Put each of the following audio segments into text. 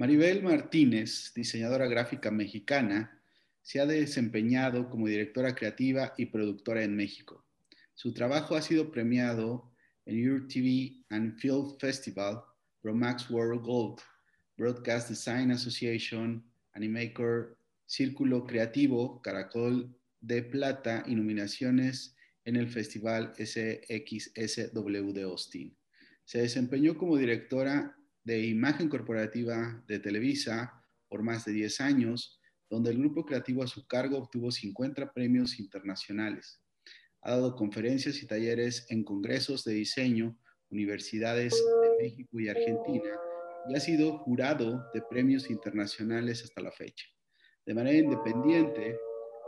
Maribel Martínez, diseñadora gráfica mexicana, se ha desempeñado como directora creativa y productora en México. Su trabajo ha sido premiado en Europe TV and Film Festival, Bromax World Gold, Broadcast Design Association, Animaker, Círculo Creativo, Caracol de Plata y nominaciones en el Festival SXSW de Austin. Se desempeñó como directora de imagen corporativa de Televisa por más de 10 años, donde el grupo creativo a su cargo obtuvo 50 premios internacionales. Ha dado conferencias y talleres en congresos de diseño, universidades de México y Argentina, y ha sido jurado de premios internacionales hasta la fecha. De manera independiente,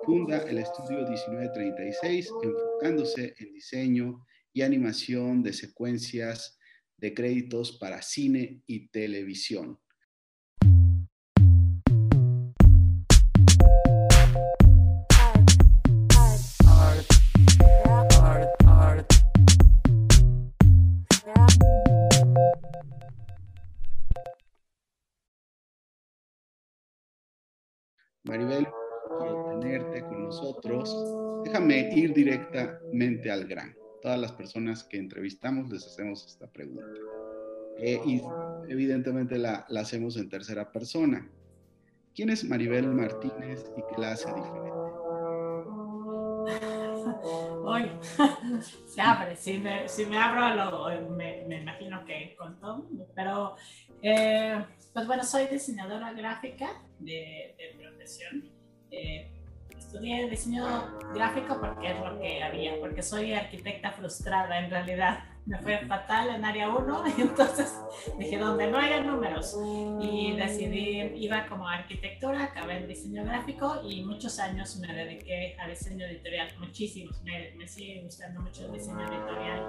funda el estudio 1936, enfocándose en diseño y animación de secuencias de créditos para cine y televisión. Maribel, quiero tenerte con nosotros. Déjame ir directamente al grano todas las personas que entrevistamos les hacemos esta pregunta. Eh, y evidentemente la, la, hacemos en tercera persona. ¿Quién es Maribel Martínez y qué la hace diferente? Hoy se abre, si me, si me abro me, me, imagino que con todo, pero eh, pues bueno, soy diseñadora gráfica de, de profesión. Eh, estudié diseño gráfico porque es lo que había, porque soy arquitecta frustrada en realidad me fue fatal en área 1 y entonces dije, donde no haya números. Y decidí, iba como arquitectura, acabé en diseño gráfico y muchos años me dediqué a diseño editorial, muchísimos, me, me sigue gustando mucho el diseño editorial.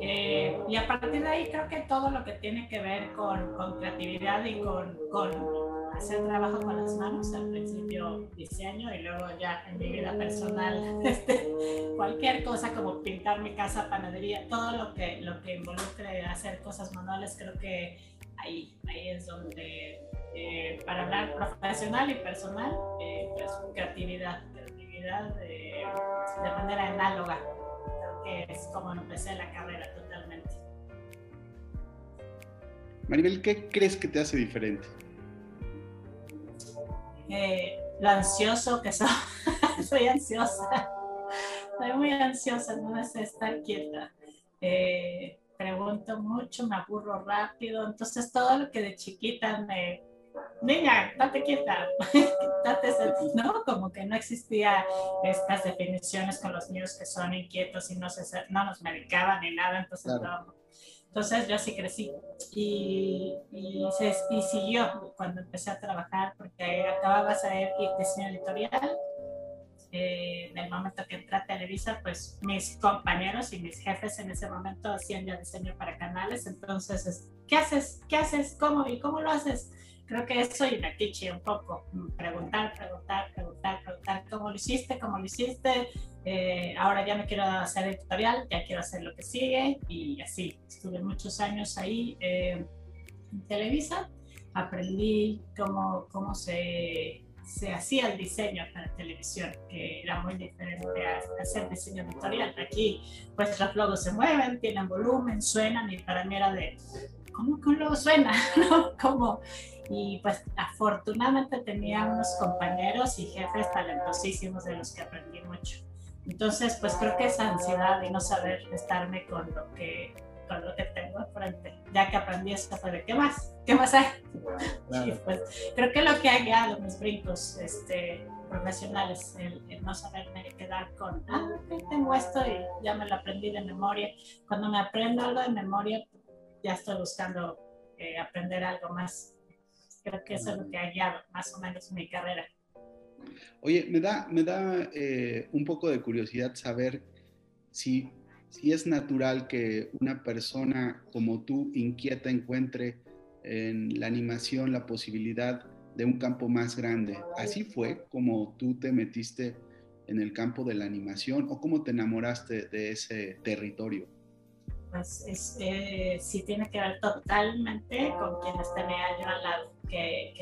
Eh, y a partir de ahí creo que todo lo que tiene que ver con, con creatividad y con, con hacer trabajo con las manos, al principio diseño y luego ya en mi vida personal, este, cualquier cosa como pintar mi casa, panadería, todo lo que lo que involucre hacer cosas manuales, creo que ahí, ahí es donde, eh, para hablar profesional y personal, eh, pues creatividad, creatividad de, de, manera análoga. Creo que es como empecé la carrera totalmente. Maribel, ¿qué crees que te hace diferente? Eh, lo ansioso que soy. soy ansiosa. Soy muy ansiosa, no sé estar quieta. Eh, pregunto mucho, me aburro rápido, entonces todo lo que de chiquita me, niña, date quieta, date ¿no? Como que no existía estas definiciones con los niños que son inquietos y no, se, no nos medicaban ni nada, entonces Entonces yo así crecí y, y, se, y siguió cuando empecé a trabajar porque acababa de saber diseño editorial eh, en el momento que entré a Televisa, pues mis compañeros y mis jefes en ese momento hacían ya diseño para canales, entonces, ¿qué haces? ¿Qué haces? ¿Cómo? ¿Y cómo lo haces? Creo que eso y la un poco, preguntar, preguntar, preguntar, preguntar, ¿cómo lo hiciste? ¿Cómo lo hiciste? Eh, ahora ya no quiero hacer editorial, ya quiero hacer lo que sigue y así, estuve muchos años ahí eh, en Televisa, aprendí cómo, cómo se se hacía el diseño para televisión, que era muy diferente a hacer diseño editorial. Aquí, los logos se mueven, tienen volumen, suenan, y para mí era de, ¿cómo que un logo suena? ¿Cómo? Y pues afortunadamente tenía unos compañeros y jefes talentosísimos de los que aprendí mucho. Entonces, pues creo que esa ansiedad de no saber estarme con lo que con lo que tengo enfrente. Ya que aprendí esto fue de qué más, qué más hay. pues creo que lo que ha guiado mis brincos este, profesionales, el, no saberme quedar con, ah, tengo esto y ya me lo aprendí de memoria. Cuando me aprendo algo de memoria, ya estoy buscando eh, aprender algo más. Creo que eso es lo que ha guiado más o menos mi carrera. Oye, me da, me da eh, un poco de curiosidad saber si si es natural que una persona como tú inquieta encuentre en la animación la posibilidad de un campo más grande. ¿Así fue como tú te metiste en el campo de la animación o cómo te enamoraste de ese territorio? Pues este, sí tiene que ver totalmente con quienes tenía yo al lado, que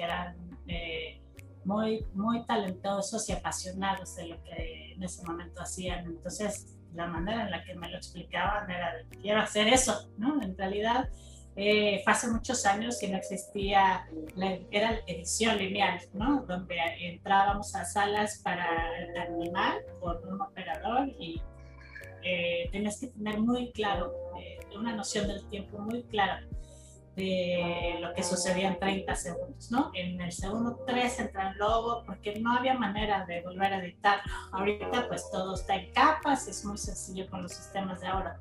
muy, muy talentosos y apasionados de lo que en ese momento hacían. Entonces, la manera en la que me lo explicaban era de, quiero hacer eso, ¿no? En realidad, eh, hace muchos años que no existía, la, era edición lineal, ¿no? Donde entrábamos a salas para animar por un operador y eh, tenías que tener muy claro, eh, una noción del tiempo muy clara de lo que sucedía en 30 segundos, ¿no? En el segundo 3 entra el logo porque no había manera de volver a editarlo. Ahorita pues todo está en capas, es muy sencillo con los sistemas de ahora,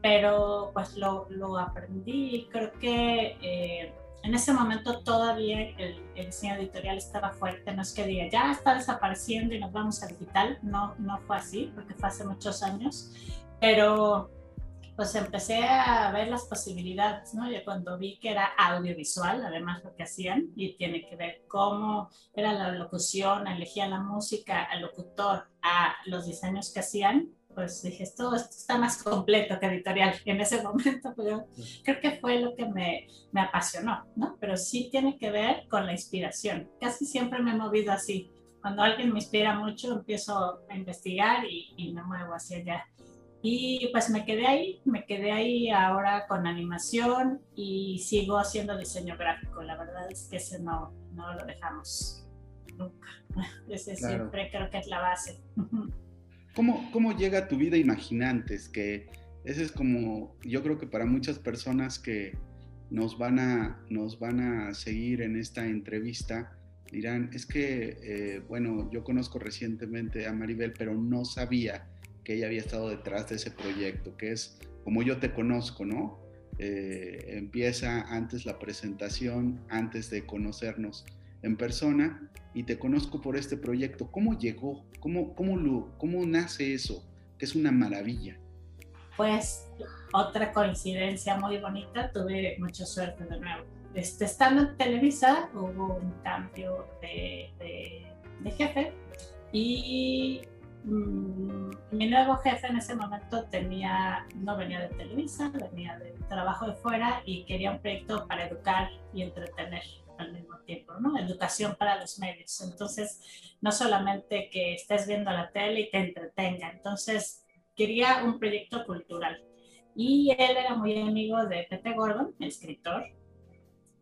pero pues lo, lo aprendí creo que eh, en ese momento todavía el, el, diseño editorial estaba fuerte, no es que diga ya está desapareciendo y nos vamos a digital, no, no fue así porque fue hace muchos años, pero pues empecé a ver las posibilidades, ¿no? Yo cuando vi que era audiovisual, además lo que hacían, y tiene que ver cómo era la locución, elegía la música, al locutor, a los diseños que hacían, pues dije, esto, esto está más completo que editorial. en ese momento, pero creo que fue lo que me, me apasionó, ¿no? Pero sí tiene que ver con la inspiración. Casi siempre me he movido así. Cuando alguien me inspira mucho, empiezo a investigar y, y me muevo hacia allá. Y pues me quedé ahí, me quedé ahí ahora con animación y sigo haciendo diseño gráfico. La verdad es que ese no, no lo dejamos nunca. Ese siempre creo que es la base. ¿Cómo, ¿Cómo llega tu vida imaginantes? Que ese es como, yo creo que para muchas personas que nos van a, nos van a seguir en esta entrevista, dirán, es que, eh, bueno, yo conozco recientemente a Maribel, pero no sabía que ella había estado detrás de ese proyecto, que es como yo te conozco, ¿no? Eh, empieza antes la presentación, antes de conocernos en persona, y te conozco por este proyecto. ¿Cómo llegó? ¿Cómo, cómo, lo, cómo nace eso? Que es una maravilla. Pues otra coincidencia muy bonita, tuve mucha suerte de nuevo. Este, estando en Televisa hubo un cambio de, de, de jefe y mi nuevo jefe en ese momento tenía, no venía de Televisa, venía de trabajo de fuera y quería un proyecto para educar y entretener al mismo tiempo, ¿no? Educación para los medios. Entonces, no solamente que estés viendo la tele y te entretenga, entonces quería un proyecto cultural. Y él era muy amigo de Pepe Gordon, escritor,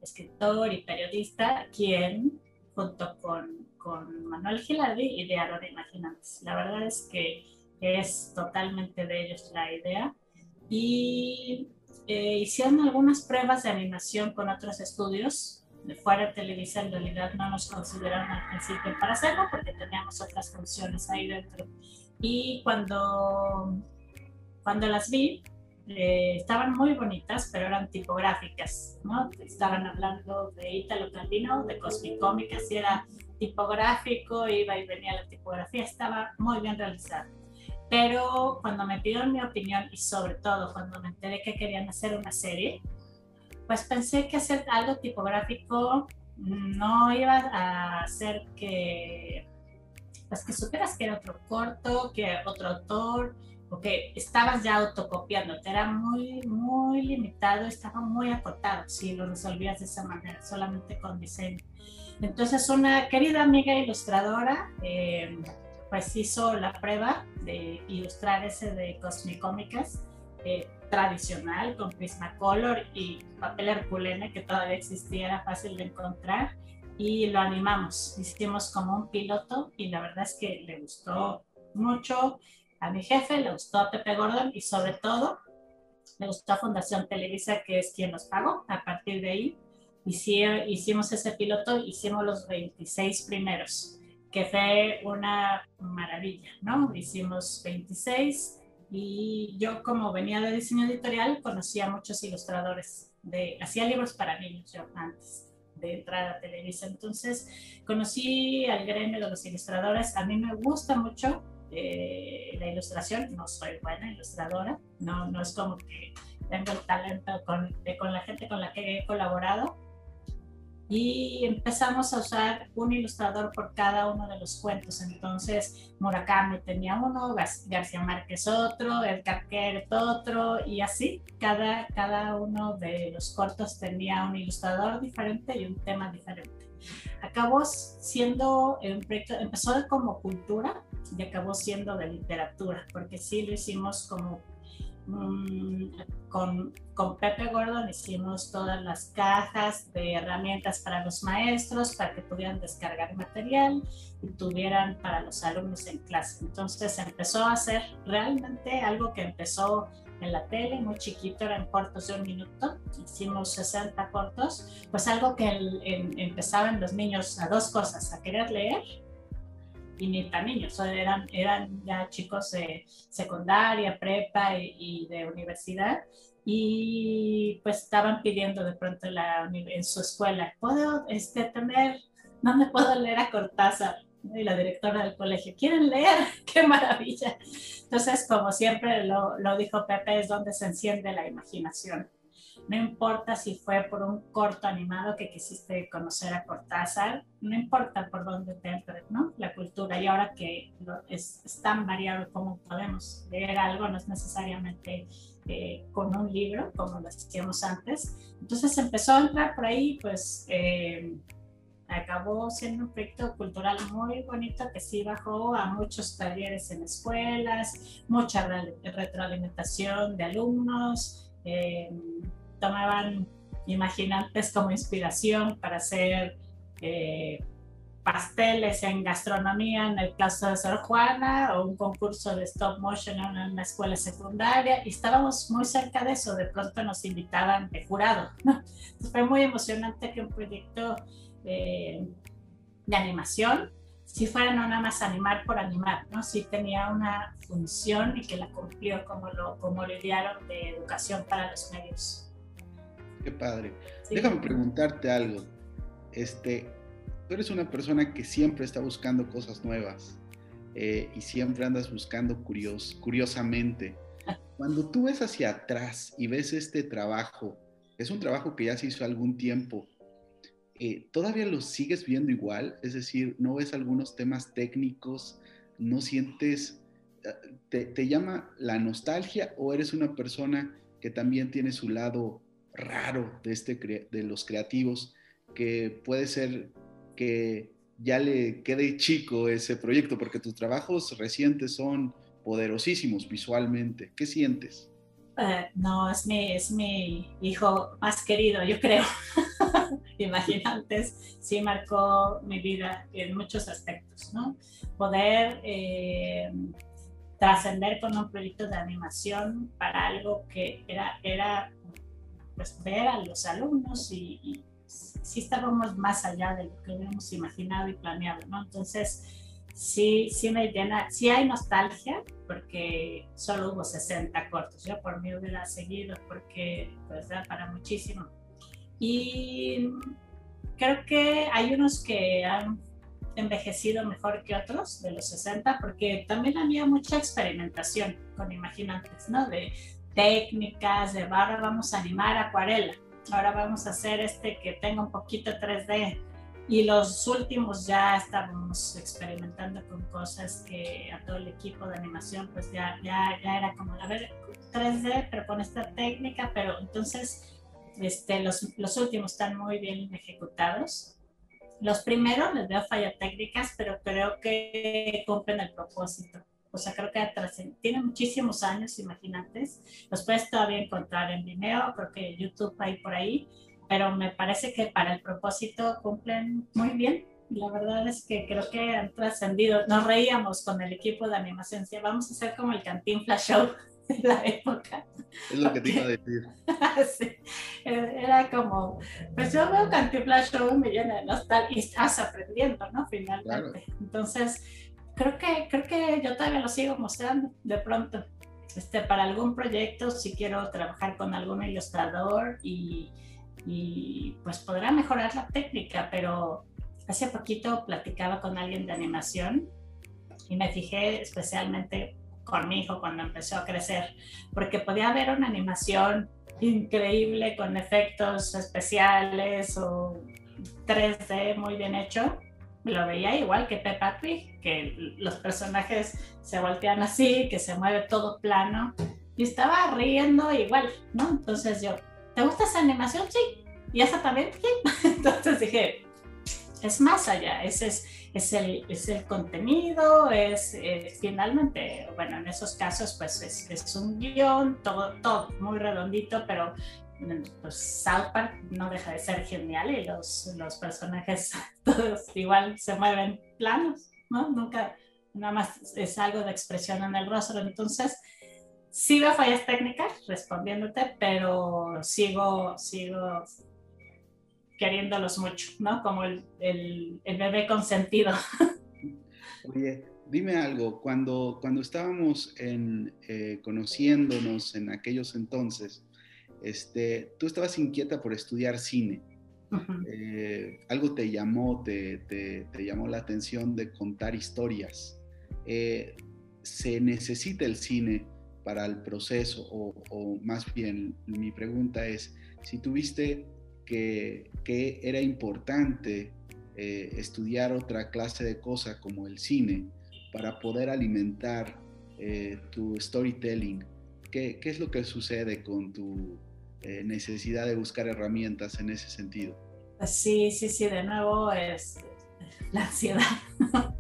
escritor y periodista, quien junto con con Manuel Gilardi, idearon Imaginantes. La verdad es que es totalmente de ellos la idea. Y eh, hicieron algunas pruebas de animación con otros estudios. De fuera de Televisa en realidad no nos consideraron al principio para hacerlo porque teníamos otras funciones ahí dentro. Y cuando, cuando las vi, eh, estaban muy bonitas, pero eran tipográficas, ¿no? Estaban hablando de Italo Calvino, de Cosmicómicas, y era tipográfico, iba y venía la tipografía, estaba muy bien realizada. Pero cuando me pidieron mi opinión y sobre todo cuando me enteré que querían hacer una serie, pues pensé que hacer algo tipográfico no iba a hacer que, pues que supieras que era otro corto, que otro autor, o que estabas ya autocopiando, te era muy, muy limitado, estaba muy acotado si lo resolvías de esa manera, solamente con diseño. Entonces una querida amiga ilustradora eh, pues hizo la prueba de ilustrar ese de Cosmicómicas eh, tradicional con Prismacolor y papel herculene que todavía existía, era fácil de encontrar y lo animamos. Hicimos como un piloto y la verdad es que le gustó mucho a mi jefe, le gustó a Pepe Gordon y sobre todo le gustó a Fundación Televisa, que es quien nos pagó. A partir de ahí hicimos ese piloto, hicimos los 26 primeros, que fue una maravilla, ¿no? Hicimos 26 y yo como venía de diseño editorial conocía a muchos ilustradores, de, hacía libros para niños yo antes de entrar a Televisa, entonces conocí al gremio de los ilustradores, a mí me gusta mucho eh, la ilustración, no soy buena ilustradora, no, no es como que tengo el talento con, con la gente con la que he colaborado, y empezamos a usar un ilustrador por cada uno de los cuentos. Entonces, Murakami tenía uno, García Márquez otro, El Carquer otro, y así cada, cada uno de los cortos tenía un ilustrador diferente y un tema diferente. Acabó siendo empezó como cultura y acabó siendo de literatura, porque sí lo hicimos como Mm, con, con, Pepe Gordon hicimos todas las cajas de herramientas para los maestros para que pudieran descargar material y tuvieran para los alumnos en clase. Entonces empezó a hacer realmente algo que empezó en la tele, muy chiquito, eran cortos de un minuto, hicimos 60 cortos, pues algo que empezaban los niños a dos cosas, a querer leer y ni tan niños, eran, eran ya chicos de secundaria, prepa y, de universidad y pues estaban pidiendo de pronto la, en su escuela, ¿puedo este, tener, me puedo leer a Cortázar? Y la directora del colegio, ¿quieren leer? ¡Qué maravilla! Entonces, como siempre lo, lo dijo Pepe, es donde se enciende la imaginación. No importa si fue por un corto animado que quisiste conocer a Cortázar, no importa por dónde te entre, ¿no? La cultura. Y ahora que es, tan variado como podemos leer algo, no es necesariamente eh, con un libro, como lo hacíamos antes. Entonces empezó a entrar por ahí, pues eh, acabó siendo un proyecto cultural muy bonito que sí bajó a muchos talleres en escuelas, mucha retroalimentación de alumnos. Eh, tomaban imaginantes como inspiración para hacer eh, pasteles en gastronomía en el caso de Sor Juana o un concurso de stop motion en una escuela secundaria y estábamos muy cerca de eso, de pronto nos invitaban de jurado. fue muy emocionante que un proyecto eh, de animación si fuera no nada más animar por animar, ¿no? si tenía una función y que la cumplió como lo, como lo idearon de educación para los medios. Qué padre. Déjame preguntarte algo. Este, tú eres una persona que siempre está buscando cosas nuevas eh, y siempre andas buscando curios, curiosamente. Cuando tú ves hacia atrás y ves este trabajo, es un trabajo que ya se hizo algún tiempo, eh, ¿todavía lo sigues viendo igual? Es decir, ¿no ves algunos temas técnicos? ¿No sientes, eh, te, te llama la nostalgia o eres una persona que también tiene su lado raro de, este, de los creativos, que puede ser que ya le quede chico ese proyecto, porque tus trabajos recientes son poderosísimos visualmente. ¿Qué sientes? Eh, no, es mi, es mi hijo más querido, yo creo. Imaginantes sí marcó mi vida en muchos aspectos, ¿no? Poder eh, trascender con un proyecto de animación para algo que era, era pues, ver a los alumnos y, y sí estábamos más allá de lo que habíamos imaginado y planeado, ¿no? Entonces, sí, sí me llena, sí hay nostalgia, porque solo hubo 60 cortos, yo por mí hubiera seguido, porque pues da para muchísimo. Y creo que hay unos que han envejecido mejor que otros de los 60, porque también había mucha experimentación con imaginantes, ¿no? De técnicas, de ahora vamos a animar acuarela, ahora vamos a hacer este que tenga un poquito 3D. Y los últimos ya estábamos experimentando con cosas que a todo el equipo de animación pues ya, ya, ya era como, a ver, 3D, pero con esta técnica, pero entonces este, los, los últimos están muy bien ejecutados. Los primeros les veo fallas técnicas, pero creo que cumplen el propósito o sea, creo que tiene muchísimos años, imaginantes. Los puedes todavía encontrar en Vimeo, creo que YouTube hay por ahí, pero me parece que para el propósito cumplen muy bien. La verdad es que creo que han trascendido. Nos reíamos con el equipo de animación, decía, vamos a hacer como el Cantinflas Show de la época. Es lo que te iba a decir. sí. Era como, pues yo veo Cantinflas Show me llena de nostalgia y estás aprendiendo, ¿no? Finalmente. Entonces, creo que, creo que yo todavía lo sigo mostrando de pronto. Este, para algún proyecto, si quiero trabajar con algún ilustrador y, y pues podrá mejorar la técnica, pero hace poquito platicaba con alguien de animación y me fijé especialmente con mi hijo cuando empezó a crecer, porque podía haber una animación increíble con efectos especiales o 3D muy bien hecho, lo veía igual que Peppa Pig, que los personajes se voltean así, que se mueve todo plano, y estaba riendo igual, ¿no? Entonces yo, ¿te gusta esa animación? Sí. ¿Y esa también? Sí. Entonces dije, es más allá, ese es, es, el, es el contenido, es, finalmente, bueno, en esos casos pues es, es, un guion, todo, todo muy redondito, pero pues South Park no deja de ser genial y los, los personajes todos igual se mueven planos, ¿no? Nunca, nada más es algo de expresión en el rostro. Entonces, sí veo fallas técnicas respondiéndote, pero sigo, sigo queriéndolos mucho, ¿no? Como el, el, el bebé consentido. Oye, dime algo, cuando, cuando estábamos en, eh, conociéndonos en aquellos entonces, este, tú estabas inquieta por estudiar cine. Eh, algo te llamó, te, te, llamó la atención de contar historias. Eh, ¿Se necesita el cine para el proceso? O, más bien, mi pregunta es, si tuviste que, que era importante eh, estudiar otra clase de cosa como el cine para poder alimentar tu storytelling, ¿Qué, ¿qué, es lo que sucede con tu eh, necesidad de buscar herramientas en ese sentido. Sí, sí, sí, de nuevo es la ansiedad.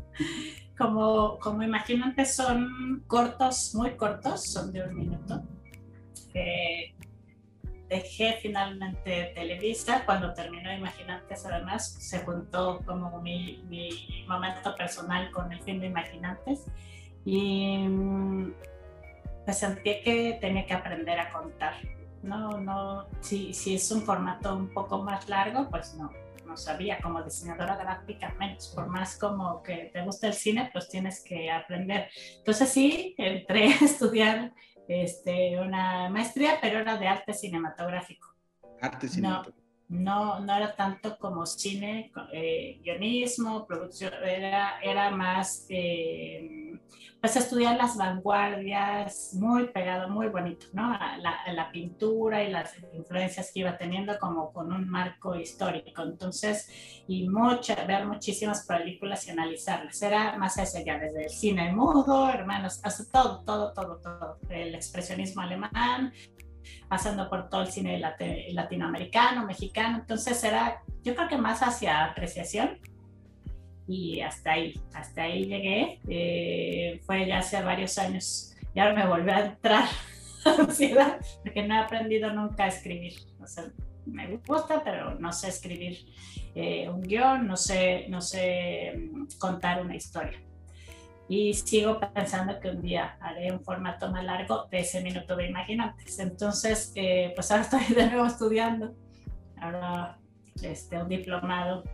como, como imaginantes son cortos, muy cortos, son de un minuto. dejé finalmente Televisa, cuando terminó Imaginantes además se juntó como mi, mi momento personal con el fin de Imaginantes y mm, pues sentí que tenía que aprender a contar no, no, si, si es un formato un poco más largo, pues no, no sabía, como diseñadora gráfica menos, por más como que te gusta el cine, pues tienes que aprender. Entonces sí, entré a estudiar este, una maestría, pero era de arte cinematográfico. Arte cinematográfico no, no era tanto como cine, eh, guionismo, producción, era, era más, eh, pues estudiar las vanguardias, muy pegado, muy bonito, ¿no? La, la, pintura y las influencias que iba teniendo como con un marco histórico. Entonces, y mucha, ver muchísimas películas y analizarlas. Era más hacia allá, desde el cine mudo, hermanos, hasta todo, todo, todo, todo. El expresionismo alemán, pasando por todo el cine latinoamericano, mexicano, entonces era, yo creo que más hacia apreciación. Y hasta ahí, hasta ahí llegué, eh, fue ya hace varios años. Y ahora me volví a entrar ansiedad porque no he aprendido nunca a escribir, o sea, me gusta, pero no sé escribir eh, un guion, no sé, no sé mm, contar una historia y sigo pensando que un día haré un formato más largo de ese minuto de Imaginantes. Entonces, eh, pues ahora estoy de nuevo estudiando, ahora este, un diplomado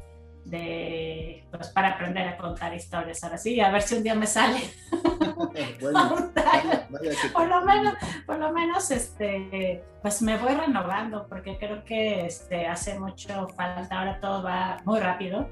de, pues para aprender a contar historias. Ahora sí, a ver si un día me sale. por lo menos, por lo menos, este, pues me voy renovando porque creo que este, hace mucho falta, ahora todo va muy rápido.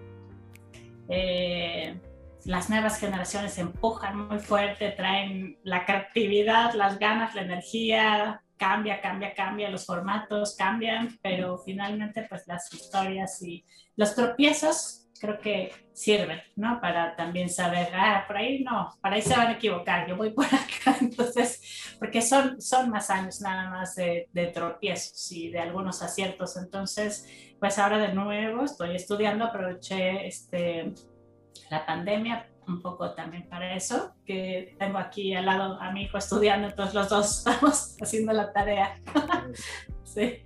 Eh, las nuevas generaciones empujan muy fuerte, traen la creatividad, las ganas, la energía, cambia, cambia, cambia, los formatos cambian, pero finalmente pues las historias y los tropiezos creo que sirven, ¿no? Para también saber, ah, por ahí no, para ahí se van a equivocar, yo voy por acá, entonces, porque son, son más años nada más de, de tropiezos y de algunos aciertos, entonces, pues ahora de nuevo estoy estudiando, aproveché este la pandemia un poco también para eso, que tengo aquí al lado a mi hijo estudiando, entonces los dos estamos haciendo la tarea. sí.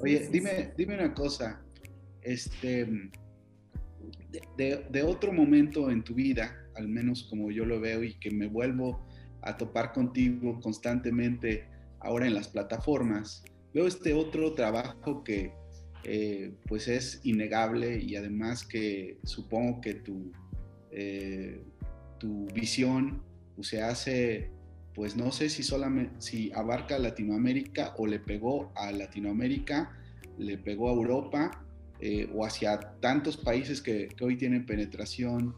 Oye, dime, dime una cosa, este, de, de, otro momento en tu vida, al menos como yo lo veo y que me vuelvo a topar contigo constantemente ahora en las plataformas, veo este otro trabajo que eh, pues es innegable y además que supongo que tu, eh, tu visión pues, se hace, pues no sé si solamente, si abarca Latinoamérica o le pegó a Latinoamérica, le pegó a Europa eh, o hacia tantos países que, hoy tienen penetración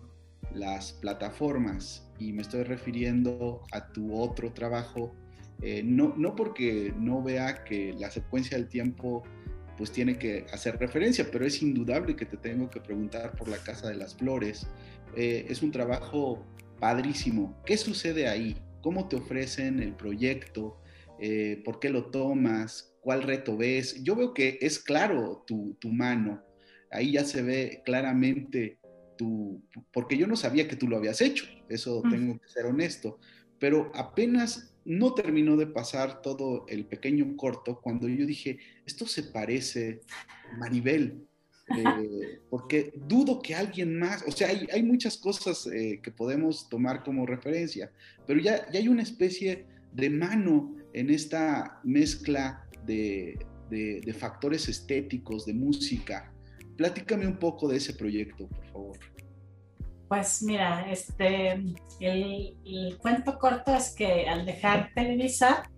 las plataformas. Y me estoy refiriendo a tu otro trabajo, no, no porque no vea que la secuencia del tiempo pues tiene que hacer referencia, pero es indudable que te tengo que preguntar por la Casa de las Flores. Eh, es un trabajo padrísimo. ¿Qué sucede ahí? ¿Cómo te ofrecen el proyecto? Eh, ¿Por qué lo tomas? ¿Cuál reto ves? Yo veo que es claro tu, tu mano. Ahí ya se ve claramente tu... Porque yo no sabía que tú lo habías hecho, eso tengo que ser honesto. Pero apenas no terminó de pasar todo el pequeño corto cuando yo dije, esto se parece a Maribel, eh, porque dudo que alguien más, o sea, hay, muchas cosas eh, que podemos tomar como referencia, pero ya, ya, hay una especie de mano en esta mezcla de, de factores estéticos, de música. Platícame un poco de ese proyecto, por favor. Pues mira, este, el, cuento corto es que al dejar Televisa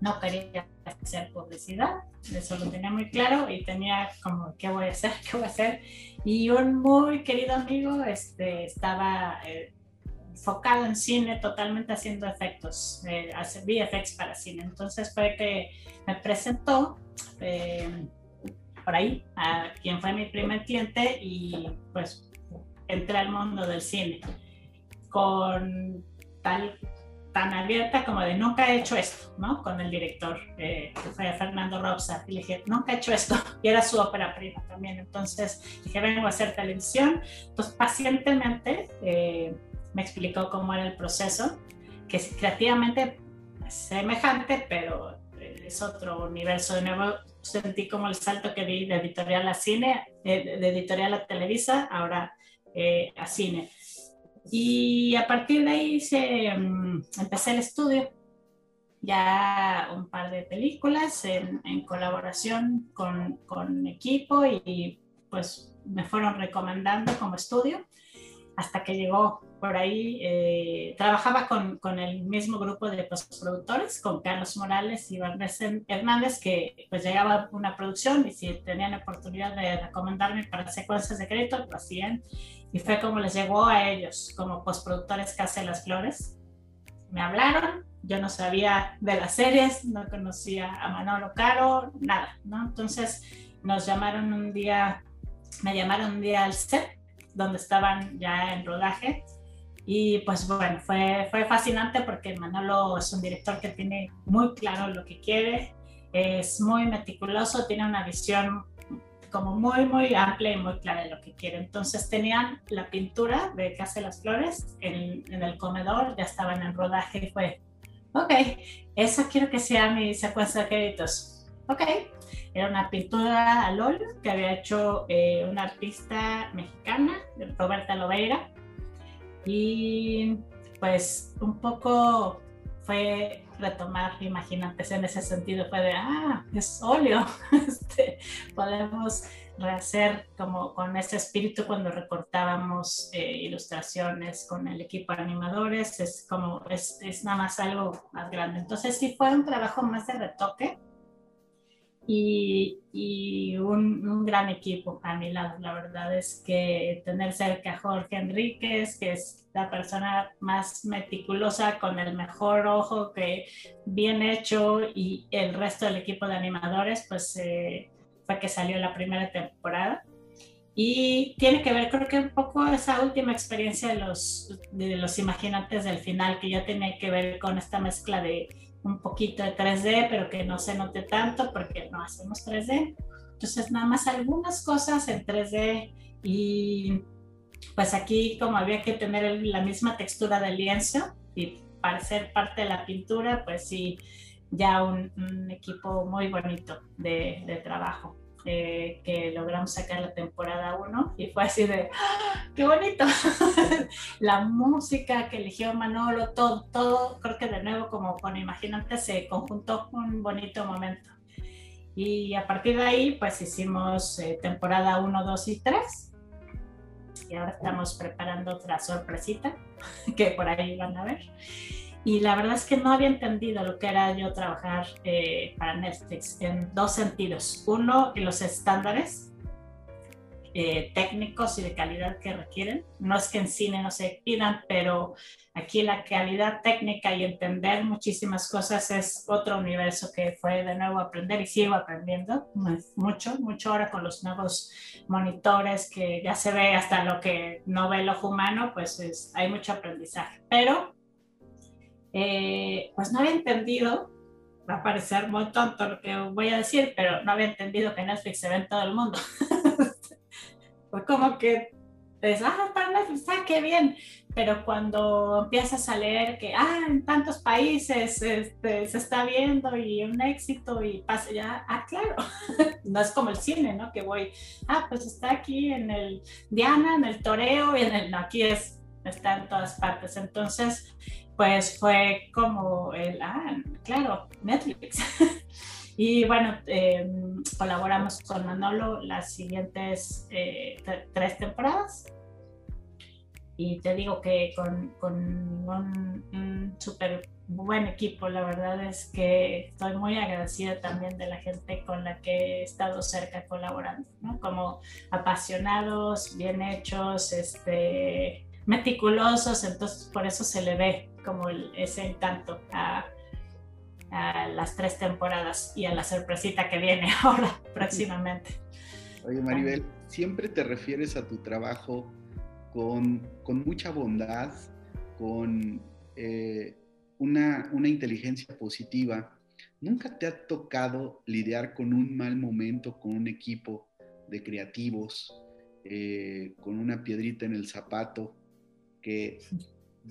no quería hacer publicidad, eso lo tenía muy claro y tenía como, ¿qué voy a hacer? ¿Qué voy a hacer? Y un muy querido amigo este, estaba eh, enfocado en cine, totalmente haciendo efectos, eh, hace VFX para cine. Entonces fue que me presentó eh, por ahí a quien fue mi primer cliente y pues entré al mundo del cine con tal tan abierta como de nunca he hecho esto, ¿no? Con el director, eh, que fue Fernando Robsa, y le dije, nunca he hecho esto, y era su ópera prima también, entonces dije, vengo a hacer televisión, entonces pacientemente eh, me explicó cómo era el proceso, que es creativamente semejante, pero es otro universo, de nuevo sentí como el salto que di de editorial a cine, eh, de editorial a Televisa, ahora eh, a cine. Y a partir de ahí se, mm, empecé el estudio, ya un par de películas en, colaboración con, con, equipo y pues me fueron recomendando como estudio hasta que llegó por ahí. Eh, trabajaba con, con, el mismo grupo de postproductores, con Carlos Morales y Vanessa Hernández, que pues llegaba una producción y si tenían oportunidad de recomendarme para secuencias de crédito, lo hacían. Y fue como les llegó a ellos, como postproductores Casa de las Flores. Me hablaron, yo no sabía de las series, no conocía a Manolo Caro, nada, ¿no? Entonces nos llamaron un día, me llamaron un día al set donde estaban ya en rodaje. Y pues bueno, fue, fue fascinante porque Manolo es un director que tiene muy claro lo que quiere, es muy meticuloso, tiene una visión como muy, muy amplia y muy clara de lo que quiere. Entonces tenían la pintura de Casa de las Flores en, en el comedor, ya estaban en rodaje y fue, ok, esa quiero que sea mi secuencia de créditos. Ok, era una pintura al óleo que había hecho eh, una artista mexicana, Roberta Lobeira. Y pues un poco fue retomar imaginantes en ese sentido, fue de, ah, es óleo, este, podemos rehacer como con ese espíritu cuando recortábamos eh, ilustraciones con el equipo de animadores, es como, es, es nada más algo más grande. Entonces sí fue un trabajo más de retoque, y, un, gran equipo a mi lado. La verdad es que tener cerca a Jorge Enríquez, que es la persona más meticulosa, con el mejor ojo, que bien hecho, y el resto del equipo de animadores, pues eh, fue que salió la primera temporada. Y tiene que ver, creo que un poco esa última experiencia de los, de los imaginantes del final, que ya tiene que ver con esta mezcla de un poquito de 3D, pero que no se note tanto porque no hacemos 3D. Entonces, nada más algunas cosas en 3D y pues aquí como había que tener la misma textura del lienzo y para ser parte de la pintura, pues sí, ya un, equipo muy bonito de, de trabajo. Eh, que logramos sacar la temporada 1 y fue así de, ¡Ah, ¡qué bonito! la música que eligió Manolo, todo, todo, creo que de nuevo como con Imaginante se conjuntó un bonito momento. Y a partir de ahí pues hicimos eh, temporada 1, 2 y 3 y ahora estamos preparando otra sorpresita que por ahí van a ver y la verdad es que no había entendido lo que era yo trabajar eh, para Netflix en dos sentidos. Uno, en los estándares, eh, técnicos y de calidad que requieren. No es que en cine no se pidan, pero aquí la calidad técnica y entender muchísimas cosas es otro universo que fue de nuevo aprender y sigo aprendiendo mucho, mucho ahora con los nuevos monitores que ya se ve hasta lo que no ve el ojo humano, pues hay mucho aprendizaje. Pero, eh, pues no había entendido va a parecer muy tonto lo que voy a decir, pero no había entendido que Netflix se ve en todo el mundo. Fue como que es, ah, para Netflix, ah, qué bien. Pero cuando empiezas a leer que, ah, en tantos países este, se está viendo y un éxito y pasa ya, ah, claro, no es como el cine, ¿no? Que voy, ah, pues está aquí en el Diana, en el Toreo y en el, no, aquí es, está en todas partes. Entonces, pues fue como el, ah, claro, Netflix. y bueno, em, colaboramos con Manolo las siguientes eh, tres temporadas. Y te digo que con, con un, súper buen equipo, la verdad es que estoy muy agradecida también de la gente con la que he estado cerca colaborando. Como apasionados, bien hechos, este, meticulosos, entonces por eso se le ve como ese encanto a, las tres temporadas y a la sorpresita que viene ahora próximamente. Oye Maribel, siempre te refieres a tu trabajo con, mucha bondad, con eh, una, inteligencia positiva. ¿Nunca te ha tocado lidiar con un mal momento con un equipo de creativos, eh, con una piedrita en el zapato, que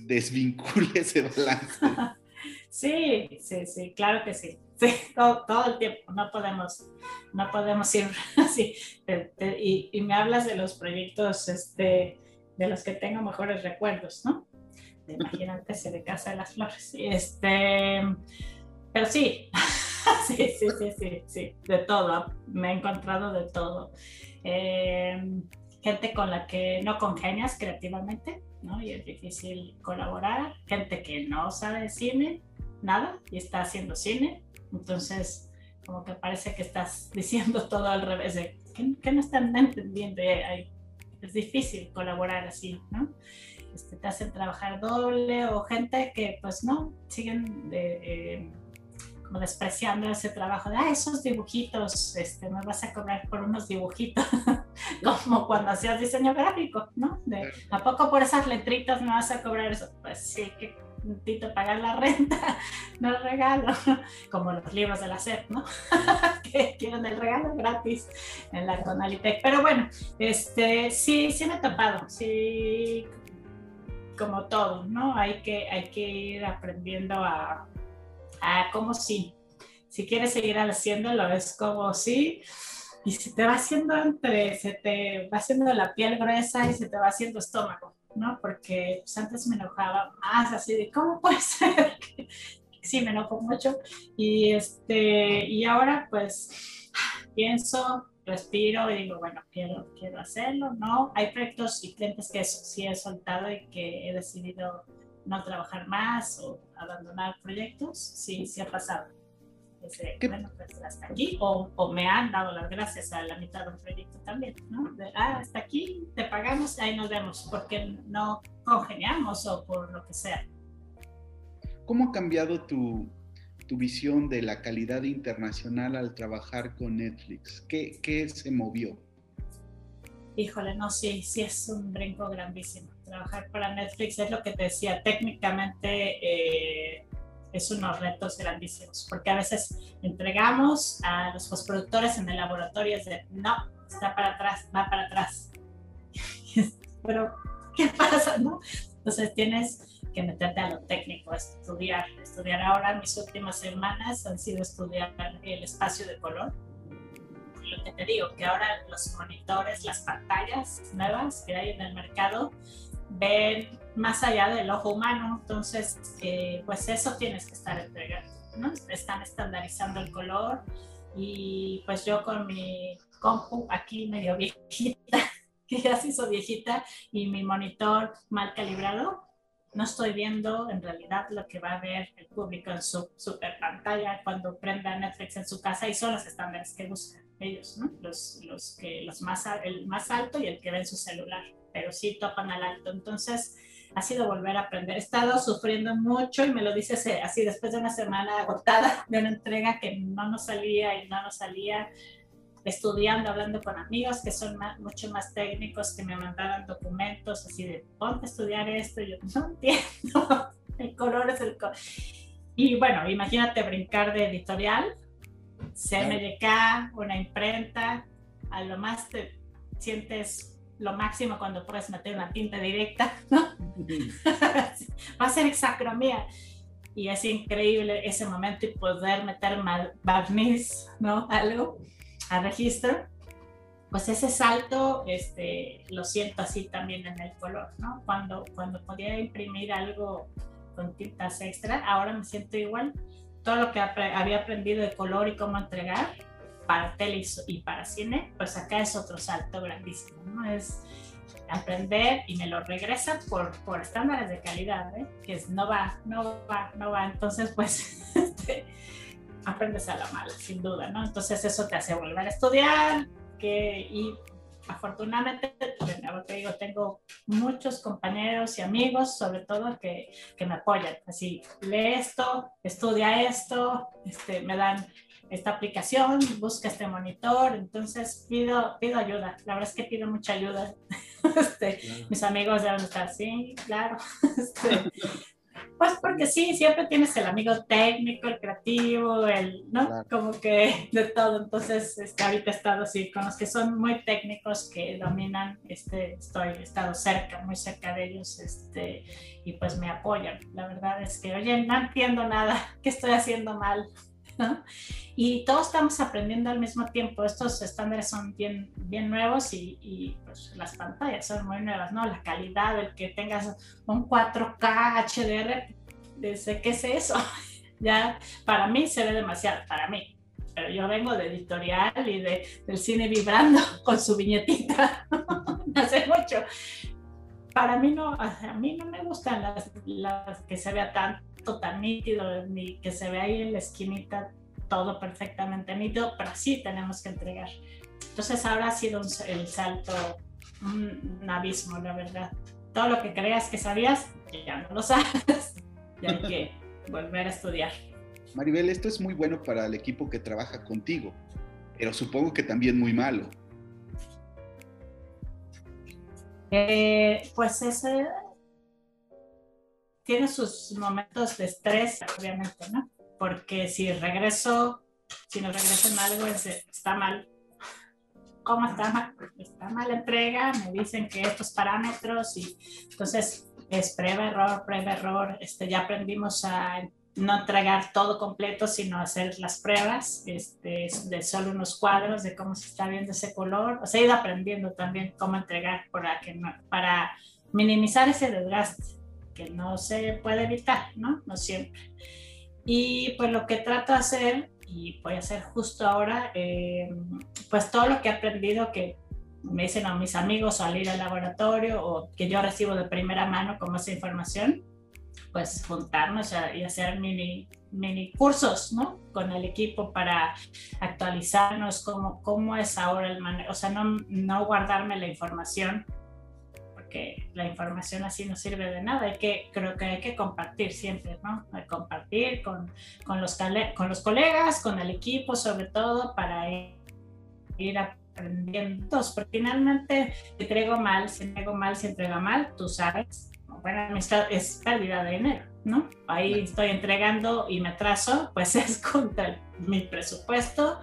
desvincule ese balance. Sí, sí, sí, claro que sí. Sí, todo, el tiempo, no podemos, no podemos ir así. y, me hablas de los proyectos este, de los que tengo mejores recuerdos, ¿no? De Imagínate, se de Casa de las Flores. Este, pero sí, sí, sí, sí, sí, sí, de todo. Me he encontrado de todo. Eh, gente con la que no congenias creativamente, ¿no? Y es difícil colaborar, gente que no sabe cine, nada, y está haciendo cine, entonces como que parece que estás diciendo todo al revés, de que, no están entendiendo, es difícil colaborar así, ¿no? Este, te hacen trabajar doble o gente que pues no, siguen de... Eh, como despreciando ese trabajo de, ah, esos dibujitos, este, me vas a cobrar por unos dibujitos, como cuando hacías diseño gráfico, ¿no? De, ¿A poco por esas letritas me vas a cobrar eso? Pues sí, que necesito pagar la renta, no regalo, como los libros de la SEP, ¿no? que quieren el regalo gratis en la Conalitec. Pero bueno, este, sí, sí me he topado, sí, como todo, ¿no? Hay que, hay que ir aprendiendo a ah, como sí. Si quieres seguir haciéndolo, es como sí. Y se te va haciendo entre, se te va haciendo la piel gruesa y se te va haciendo estómago, ¿no? Porque pues, antes me enojaba más, así de, ¿cómo puede ser? sí, me enojo mucho. Y, este, y ahora, pues, pienso, respiro y digo, bueno, quiero, quiero hacerlo, ¿no? Hay proyectos y clientes que sí he soltado y que he decidido no trabajar más o abandonar proyectos, sí, sí ha pasado. Bueno, pues hasta aquí, o, o, me han dado las gracias a la mitad de un proyecto también, ¿no? De, ah, hasta aquí, te pagamos, ahí nos vemos, porque no congeniamos o por lo que sea. ¿Cómo ha cambiado tu, tu visión de la calidad internacional al trabajar con Netflix? ¿Qué, qué se movió? Híjole, no, sí, sí es un brinco grandísimo trabajar para Netflix es lo que te decía, técnicamente eh, es unos retos grandísimos, porque a veces entregamos a los postproductores en el laboratorio es de, no, está para atrás, va para atrás. Pero, ¿qué pasa? No? Entonces tienes que meterte a lo técnico, estudiar, estudiar ahora, mis últimas semanas han sido estudiar el espacio de color, lo que te digo, que ahora los monitores, las pantallas nuevas que hay en el mercado, ven más allá del ojo humano, entonces eh, pues eso tienes que estar entregando, ¿no? Están estandarizando el color y pues yo con mi compu aquí medio viejita, que ya se hizo viejita y mi monitor mal calibrado, no estoy viendo en realidad lo que va a ver el público en su super pantalla cuando prenda Netflix en su casa y son los estándares que buscan. ellos, ¿no? Los, los que, los más, el más alto y el que ve en su celular, pero sí topan al alto. Entonces, ha sido volver a aprender. He estado sufriendo mucho y me lo dices así después de una semana agotada de una entrega que no nos salía y no nos salía, estudiando, hablando con amigos que son mucho más técnicos, que me mandaban documentos así de, ponte a estudiar esto, yo no entiendo, el color es el color. Y bueno, imagínate brincar de editorial, CMYK, una imprenta, a lo más te sientes lo máximo cuando puedes meter una tinta directa, ¿no? Va a ser exacromía. Y es increíble ese momento y poder meter barniz, ¿no? Algo a registro. Pues ese salto, este, lo siento así también en el color, ¿no? Cuando, cuando podía imprimir algo con tintas extra, ahora me siento igual. Todo lo que había aprendido de color y cómo entregar, para tele y para cine, pues acá es otro salto grandísimo, ¿no? Es aprender y me lo regresan por, por estándares de calidad, ¿eh? que no va, no va, no va. Entonces, pues, este, aprendes a la mala, sin duda, ¿no? Entonces eso te hace volver a estudiar, que, y afortunadamente, te digo, tengo muchos compañeros y amigos, sobre todo, que, que me apoyan. Así, lee esto, estudia esto, este, me dan esta aplicación, busca este monitor, entonces pido, pido ayuda, la verdad es que pido mucha ayuda. Este, mis amigos deben estar, sí, claro. Este, pues porque sí, siempre tienes el amigo técnico, el creativo, el, ¿no? Como que de todo. Entonces, este, ahorita he estado así con los que son muy técnicos, que dominan, este, estoy, he estado cerca, muy cerca de ellos, este, y pues me apoyan. La verdad es que, oye, no entiendo nada, ¿qué estoy haciendo mal? Y todos estamos aprendiendo al mismo tiempo. Estos estándares son bien, bien nuevos y, y pues, las pantallas son muy nuevas, ¿no? La calidad, el que tengas un 4K HDR, dice, ¿qué es eso? ya para mí se ve demasiado, para mí. Pero yo vengo de editorial y de, del cine vibrando con su viñetita hace mucho. Para mí no, a mí no me gustan las, las que se vea tan tan nítido, ni que se vea ahí en la esquinita todo perfectamente nítido, pero sí tenemos que entregar. Entonces ahora ha sido el salto, un, abismo, la verdad. Todo lo que creas que sabías, ya no lo sabes, ya hay que volver a estudiar. Maribel, esto es muy bueno para el equipo que trabaja contigo, pero supongo que también muy malo. Eh, pues ese, tiene sus momentos de estrés, obviamente, ¿no? Porque si regreso, si no regreso en algo, está mal. ¿Cómo está mal? Está mal entrega, me dicen que estos parámetros y entonces es prueba, error, prueba, error. Este, ya aprendimos a no entregar todo completo, sino hacer las pruebas este, de solo unos cuadros de cómo se está viendo ese color. O sea, he ido aprendiendo también cómo entregar para, que para minimizar ese desgaste que no se puede evitar, ¿no? No siempre. Y pues lo que trato de hacer, y voy a hacer justo ahora, eh, pues todo lo que he aprendido que me dicen a mis amigos al ir al laboratorio o que yo recibo de primera mano como esa información, pues juntarnos y hacer mini, mini cursos, ¿no? Con el equipo para actualizarnos cómo, cómo es ahora el manejo, o sea, no, no guardarme la información que la información así no sirve de nada. Hay que, creo que hay que compartir siempre, ¿no? Hay compartir con, con, los, con los colegas, con el equipo, sobre todo para ir, aprendiendo. Porque finalmente, si entrego mal, si entrego mal, si entrega mal, tú sabes, buena amistad es pérdida de dinero, ¿no? Ahí estoy entregando y me atraso, pues es contra mi presupuesto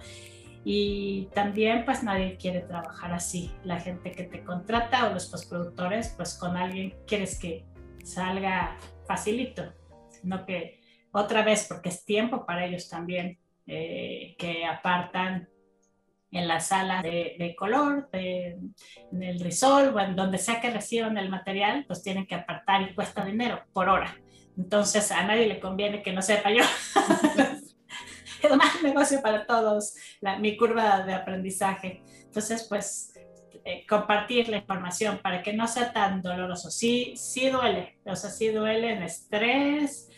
y también pues nadie quiere trabajar así. La gente que te contrata o los postproductores pues con alguien quieres que salga facilito, sino que otra vez porque es tiempo para ellos también eh, que apartan en la sala de, color, en el risol o en donde sea que reciban el material, pues tienen que apartar y cuesta dinero por hora. Entonces a nadie le conviene que no sepa yo es más negocio para todos, mi curva de aprendizaje. Entonces, pues, eh, compartir la información para que no sea tan doloroso. Sí, sí duele, o sea, sí duele en estrés,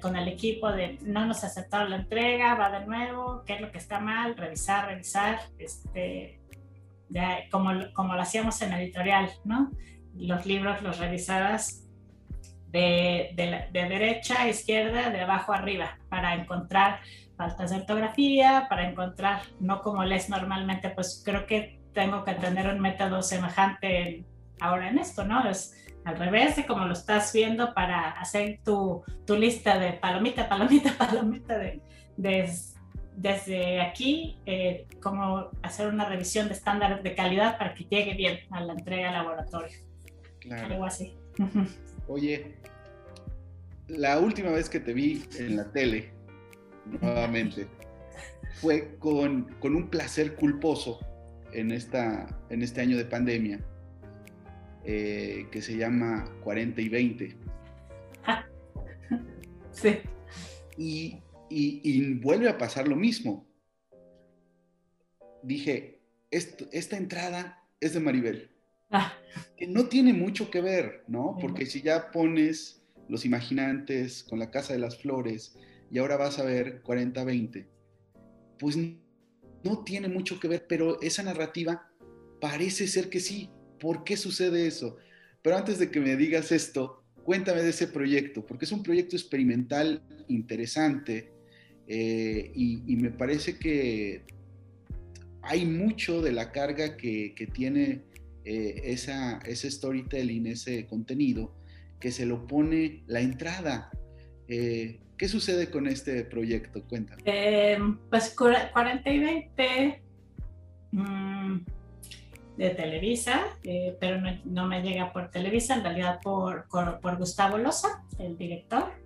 con el equipo de no nos aceptaron la entrega, va de nuevo, qué es lo que está mal, revisar, revisar, este, ya, como, como lo hacíamos en editorial, ¿no? Los libros los revisabas de, de, de, derecha a izquierda, de abajo a arriba, para encontrar faltas de ortografía, para encontrar, no como lees normalmente, pues creo que tengo que tener un método semejante ahora en esto, ¿no? Es al revés de como lo estás viendo para hacer tu, tu lista de palomita, palomita, palomita de, desde aquí, eh, como hacer una revisión de estándares de calidad para que llegue bien a la entrega al laboratorio. Claro. Algo así. Oye, la última vez que te vi en la tele, nuevamente, fue con, con, un placer culposo en, esta, en este año de pandemia, eh, que se llama 40 y 20. Sí. Y, y, vuelve a pasar lo mismo. Dije, esta entrada es de Maribel. Ah. Que no tiene mucho que ver, ¿no? Porque si ya pones los imaginantes con la Casa de las Flores y ahora vas a ver 40-20, pues no tiene mucho que ver, pero esa narrativa parece ser que sí. ¿Por qué sucede eso? Pero antes de que me digas esto, cuéntame de ese proyecto, porque es un proyecto experimental interesante eh, y, me parece que hay mucho de la carga que, tiene eh, esa, ese storytelling, ese contenido, que se lo pone la entrada. Eh, ¿Qué sucede con este proyecto? Cuéntame. pues 40 y 20 mm, de Televisa, pero no, me llega por Televisa, en realidad por, por Gustavo Loza, el director.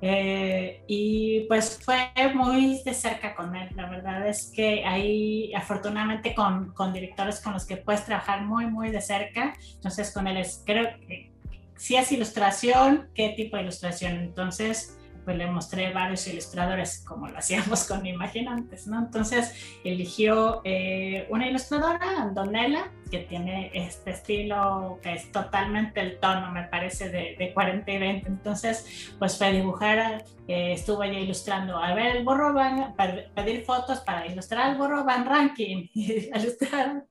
Eh, y pues fue muy de cerca con él. La verdad es que ahí, afortunadamente, con, con, directores con los que puedes trabajar muy, muy de cerca. Entonces, con él es, creo que si es ilustración, ¿qué tipo de ilustración? Entonces, pues le mostré varios ilustradores como lo hacíamos con Imaginantes, ¿no? Entonces eligió eh, una ilustradora, Andonella, que tiene este estilo que es totalmente el tono, me parece, de, de 40 y 20. Entonces, pues fue dibujar, eh, estuvo ella ilustrando, a ver el borro van, pedir fotos para ilustrar el borro van ranking, ilustrar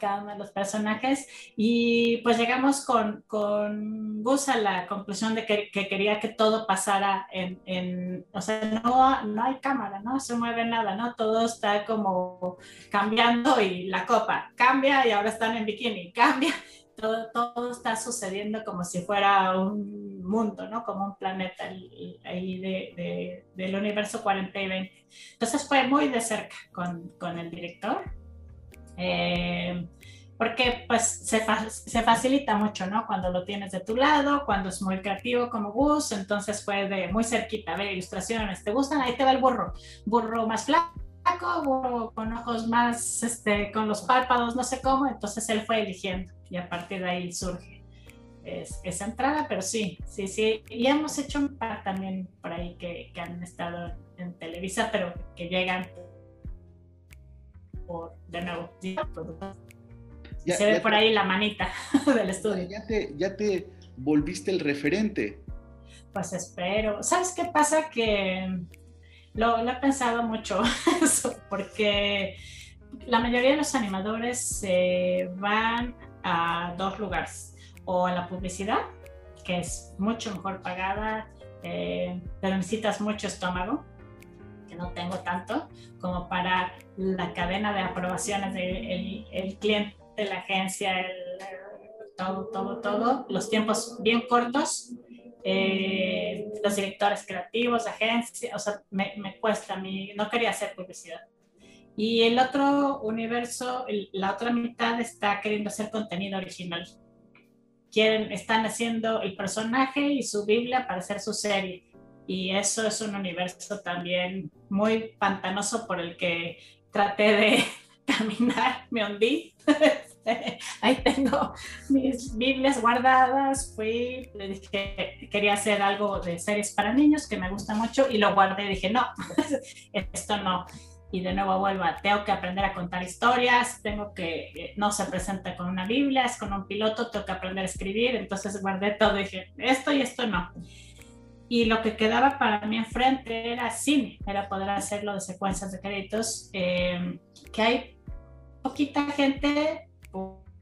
cada uno de los personajes. Y pues llegamos con, con Gus a la conclusión de que, quería que todo pasara en, en, o sea, no, no hay cámara, no se mueve nada, ¿no? Todo está como cambiando y la copa cambia y ahora están en bikini, cambia. Todo, todo está sucediendo como si fuera un mundo, ¿no? Como un planeta ahí de, de, del universo 40 y 20. Entonces fue muy de cerca con, con el director eh, porque pues se, se, facilita mucho, ¿no? Cuando lo tienes de tu lado, cuando es muy creativo como Gus, entonces puede muy cerquita ver ilustraciones, ¿te gustan? Ahí te va el burro, burro más flaco, burro con ojos más, este, con los párpados, no sé cómo, entonces él fue eligiendo y a partir de ahí surge esa entrada, pero sí, sí, sí, y hemos hecho un par también por ahí que, que han estado en Televisa, pero que llegan por, de nuevo, se ve por ahí la manita del estudio. Ya te, ya te volviste el referente. Pues espero. ¿Sabes qué pasa? Que lo, lo he pensado mucho porque la mayoría de los animadores se van a dos lugares, o a la publicidad, que es mucho mejor pagada, eh, pero necesitas mucho estómago, que no tengo tanto, como para la cadena de aprobaciones del el cliente, la agencia, todo, todo, todo, los tiempos bien cortos, eh, los directores creativos, agencias, o sea, me, me, cuesta mí, no quería hacer publicidad. Y el otro universo, la otra mitad está queriendo hacer contenido original. Quieren, están haciendo el personaje y su Biblia para hacer su serie y eso es un universo también muy pantanoso por el que traté de caminar, me hundí. Ahí tengo mis Biblias guardadas, fui, le dije, quería hacer algo de series para niños que me gusta mucho y lo guardé y dije, no, esto no. Y de nuevo vuelvo a, tengo que aprender a contar historias, tengo que, eh, no se presenta con una Biblia, es con un piloto, tengo que aprender a escribir, entonces guardé todo y dije, esto y esto no y lo que quedaba para mí enfrente era cine, era poder hacerlo de secuencias de créditos, eh, que hay poquita gente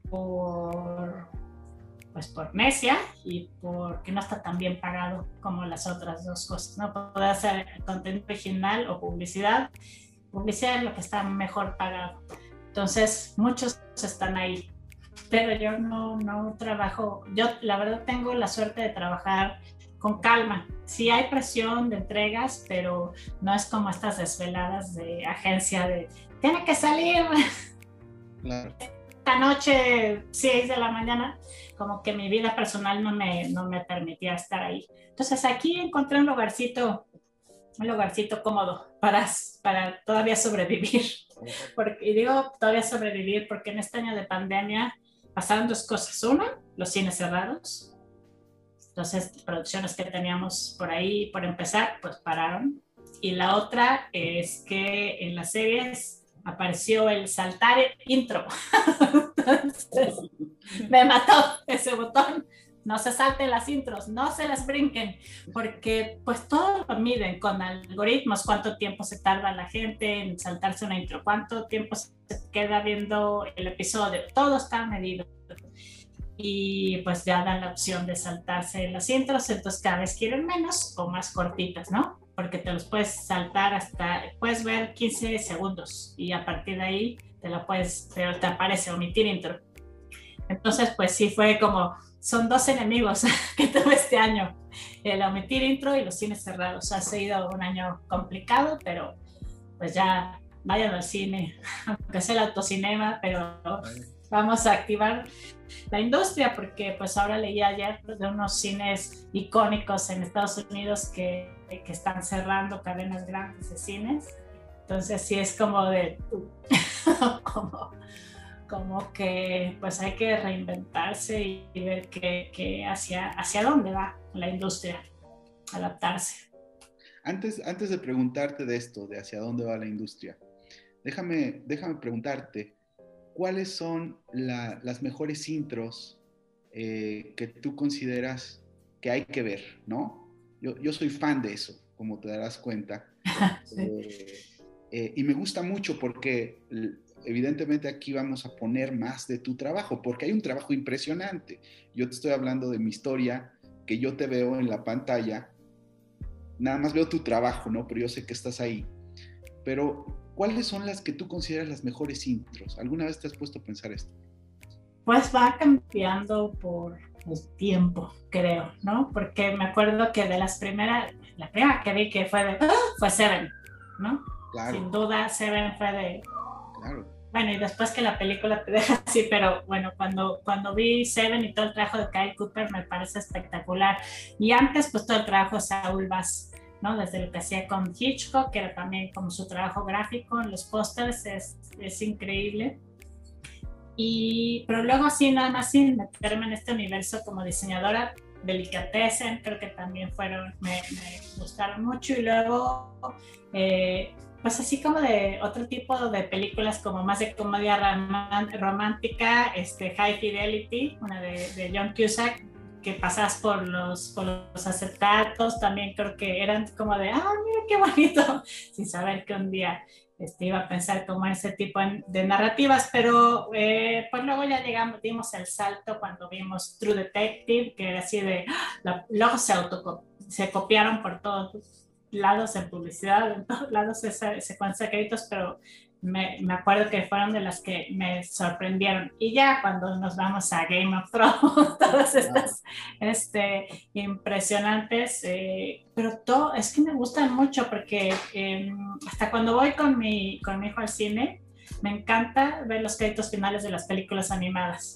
por, pues por necia y porque no está tan bien pagado como las otras dos cosas, ¿no? Poder hacer contenido original o publicidad. Publicidad es lo que está mejor pagado. Entonces, muchos están ahí, pero yo no, no trabajo, yo la verdad tengo la suerte de trabajar con calma. Sí hay presión de entregas, pero no es como estas desveladas de agencia de tiene que salir esta noche, 6 de la mañana, como que mi vida personal no me, no me permitía estar ahí. Entonces aquí encontré un lugarcito, un lugarcito cómodo para, para todavía sobrevivir. Porque, y digo todavía sobrevivir porque en este año de pandemia pasaron dos cosas. Una, los cines cerrados entonces, producciones que teníamos por ahí, por empezar, pues pararon. Y la otra es que en las series apareció el saltar intro. Me mató ese botón. No se salten las intros, no se las brinquen, porque pues todo lo miden con algoritmos, cuánto tiempo se tarda la gente en saltarse una intro, cuánto tiempo se queda viendo el episodio, todo está medido y pues ya dan la opción de saltarse las intros, entonces cada vez quieren menos o más cortitas, ¿no? Porque te los puedes saltar hasta, puedes ver 15 segundos y a partir de ahí te lo puedes, te, te aparece omitir intro. Entonces, pues sí fue como, son dos enemigos que tuve este año, el omitir intro y los cines cerrados. Ha sido un año complicado, pero pues ya vayan al cine, aunque sea el autocinema, pero vamos a activar la industria, porque pues ahora leí ayer de unos cines icónicos en Estados Unidos que, que están cerrando cadenas grandes de cines. Entonces sí es como de, como, como que pues hay que reinventarse y, ver que, hacia, hacia dónde va la industria, adaptarse. Antes, antes de preguntarte de esto, de hacia dónde va la industria, déjame, déjame preguntarte, ¿cuáles son las mejores intros eh, que tú consideras que hay que ver, no? Yo, soy fan de eso, como te darás cuenta. Eh, eh, y me gusta mucho porque evidentemente aquí vamos a poner más de tu trabajo, porque hay un trabajo impresionante. Yo te estoy hablando de mi historia, que yo te veo en la pantalla, nada más veo tu trabajo, ¿no? Pero yo sé que estás ahí. Pero ¿cuáles son las que tú consideras las mejores intros? ¿Alguna vez te has puesto a pensar esto? Pues va cambiando por el tiempo, creo, ¿no? Porque me acuerdo que de las primeras, la primera que vi que fue de, fue Seven, ¿no? Claro. Sin duda, Seven fue de... Claro. Bueno, y después que la película te deja así, pero bueno, cuando, cuando vi Seven y todo el trabajo de Kyle Cooper me parece espectacular. Y antes, pues todo el trabajo de Saul Bass ¿no? Desde lo que hacía con Hitchcock, que era también como su trabajo gráfico en los pósters, es, es, increíble. Y, pero luego así, nada más sin meterme en este universo como diseñadora, Delicatessen, creo que también fueron, me, gustaron mucho. Y luego, eh, pues así como de otro tipo de películas como más de comedia romántica, este, High Fidelity, una de, de John Cusack, que pasas por los, por los acetatos, también creo que eran como de, ah, mira qué bonito, sin saber que un día este, iba a pensar como ese tipo de narrativas, pero eh, pues luego ya llegamos, dimos el salto cuando vimos True Detective, que era así de, ¡ah! luego se, se copiaron por todos lados en publicidad, en todos lados esa secuencia de créditos, pero me, me, acuerdo que fueron de las que me sorprendieron. Y ya cuando nos vamos a Game of Thrones, todas estas este, impresionantes, eh, pero todo, es que me gustan mucho porque em, hasta cuando voy con mi, con mi hijo al cine, me encanta ver los créditos finales de las películas animadas,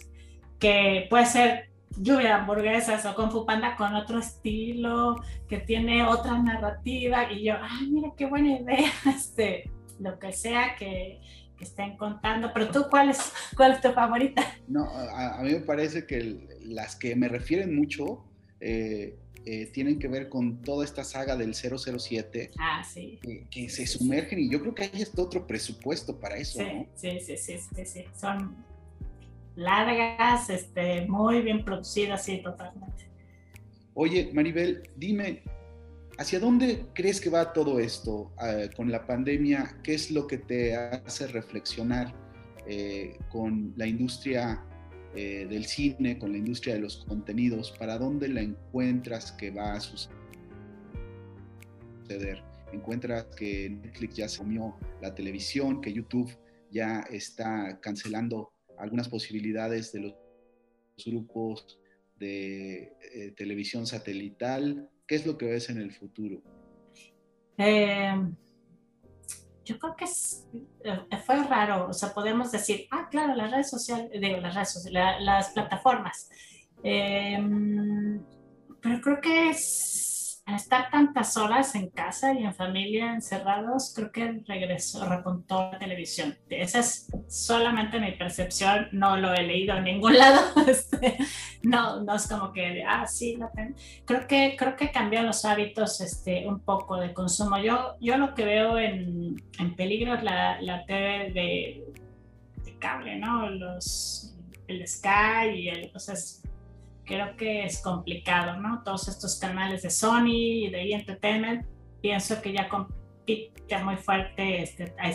que puede ser lluvia de hamburguesas o con Fu Panda con otro estilo, que tiene otra narrativa, y yo, ay, mira qué buena idea, este, lo que sea que, estén contando. Pero tú, ¿cuál es, cuál es tu favorita? No, a, mí me parece que las que me refieren mucho eh, eh, tienen que ver con toda esta saga del 007. Ah, sí. que se sumergen y yo creo que hay este otro presupuesto para eso. Sí, sí, sí, sí, sí, Son largas, este, muy bien producidas, sí, totalmente. Oye, Maribel, dime, ¿Hacia dónde crees que va todo esto eh, con la pandemia? ¿Qué es lo que te hace reflexionar eh, con la industria eh, del cine, con la industria de los contenidos? ¿Para dónde la encuentras que va a suceder? ¿Encuentras que Netflix ya se comió la televisión, que YouTube ya está cancelando algunas posibilidades de los grupos de televisión satelital? ¿Qué es lo que ves en el futuro? Eh, yo creo que eh, fue raro, o sea, podemos decir, ah, claro, las redes sociales, digo, las redes sociales, las plataformas. Eh, pero creo que es estar tantas horas en casa y en familia encerrados, creo que regresó, repuntó la televisión. Esa es solamente mi percepción, no lo he leído en ningún lado. Este, no, no es como que, ah, sí, creo que creo que cambió los hábitos este, un poco de consumo. Yo, yo lo que veo en, en peligro es la, la TV de, cable, ¿no? Los, el Sky y el, o sea, creo que es complicado, ¿no? Todos estos canales de Sony y de E! Entertainment, pienso que ya compiten muy fuerte, este, hay